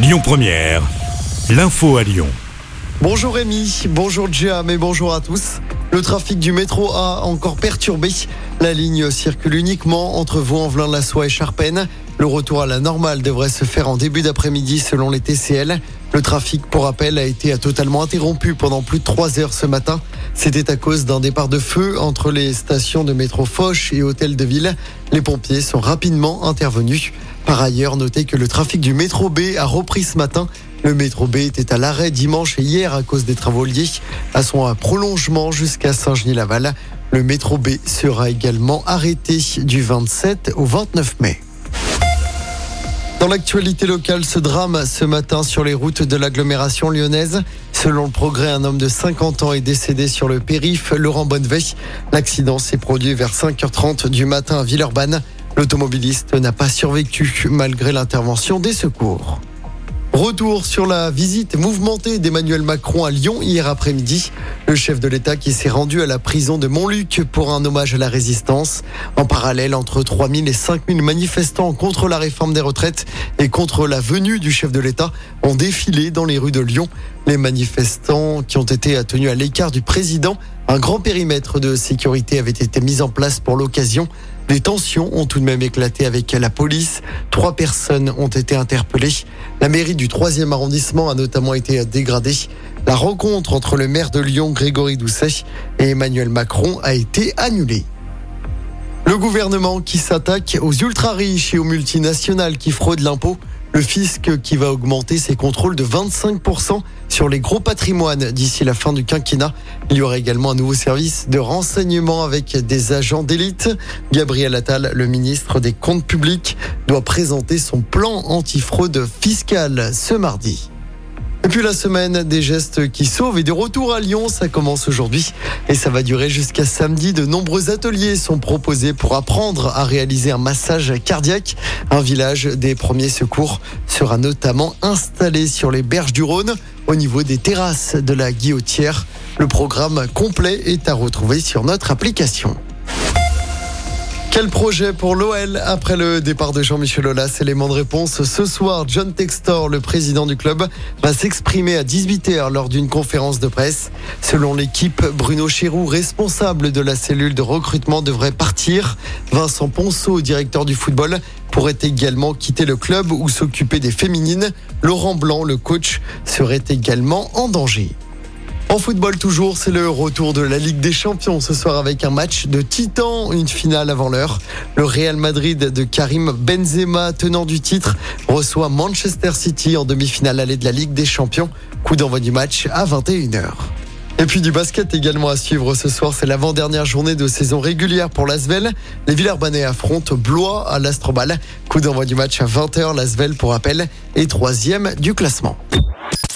Lyon Première, l'info à Lyon. Bonjour Rémi, bonjour Jam et bonjour à tous. Le trafic du métro a encore perturbé. La ligne circule uniquement entre Vaux-en-Velin-la-Soie et Charpennes. Le retour à la normale devrait se faire en début d'après-midi selon les TCL. Le trafic, pour rappel, a été totalement interrompu pendant plus de trois heures ce matin. C'était à cause d'un départ de feu entre les stations de métro Foch et Hôtel de Ville. Les pompiers sont rapidement intervenus. Par ailleurs, notez que le trafic du métro B a repris ce matin. Le métro B était à l'arrêt dimanche et hier à cause des travaux liés à son prolongement jusqu'à Saint-Genis-Laval. Le métro B sera également arrêté du 27 au 29 mai. Dans l'actualité locale, ce drame ce matin sur les routes de l'agglomération lyonnaise. Selon le progrès, un homme de 50 ans est décédé sur le périph' Laurent Bonneveille. L'accident s'est produit vers 5h30 du matin à Villeurbanne. L'automobiliste n'a pas survécu malgré l'intervention des secours. Retour sur la visite mouvementée d'Emmanuel Macron à Lyon hier après-midi. Le chef de l'État qui s'est rendu à la prison de Montluc pour un hommage à la résistance. En parallèle, entre 3000 et 5000 manifestants contre la réforme des retraites et contre la venue du chef de l'État ont défilé dans les rues de Lyon. Les manifestants qui ont été tenus à l'écart du président, un grand périmètre de sécurité avait été mis en place pour l'occasion. Des tensions ont tout de même éclaté avec la police. Trois personnes ont été interpellées. La mairie du 3e arrondissement a notamment été dégradée. La rencontre entre le maire de Lyon, Grégory Doucet, et Emmanuel Macron a été annulée. Le gouvernement qui s'attaque aux ultra-riches et aux multinationales qui fraudent l'impôt. Le fisc qui va augmenter ses contrôles de 25% sur les gros patrimoines d'ici la fin du quinquennat. Il y aura également un nouveau service de renseignement avec des agents d'élite. Gabriel Attal, le ministre des Comptes publics, doit présenter son plan antifraude fiscale ce mardi. Et puis la semaine des gestes qui sauvent et de retour à Lyon, ça commence aujourd'hui et ça va durer jusqu'à samedi. De nombreux ateliers sont proposés pour apprendre à réaliser un massage cardiaque. Un village des premiers secours sera notamment installé sur les berges du Rhône au niveau des terrasses de la Guillotière. Le programme complet est à retrouver sur notre application. Quel projet pour l'OL après le départ de Jean-Michel Aulas Élément de réponse ce soir. John Textor, le président du club, va s'exprimer à 18h lors d'une conférence de presse. Selon l'équipe, Bruno Chéroux, responsable de la cellule de recrutement, devrait partir. Vincent Ponceau, directeur du football, pourrait également quitter le club ou s'occuper des féminines. Laurent Blanc, le coach, serait également en danger. En football toujours, c'est le retour de la Ligue des Champions ce soir avec un match de titan, une finale avant l'heure. Le Real Madrid de Karim Benzema, tenant du titre, reçoit Manchester City en demi-finale allée de la Ligue des Champions. Coup d'envoi du match à 21h. Et puis du basket également à suivre ce soir, c'est l'avant-dernière journée de saison régulière pour l'Asvel. Les Villers-Banais affrontent Blois à l'Astrobal. Coup d'envoi du match à 20h, l'Asvel pour rappel est troisième du classement.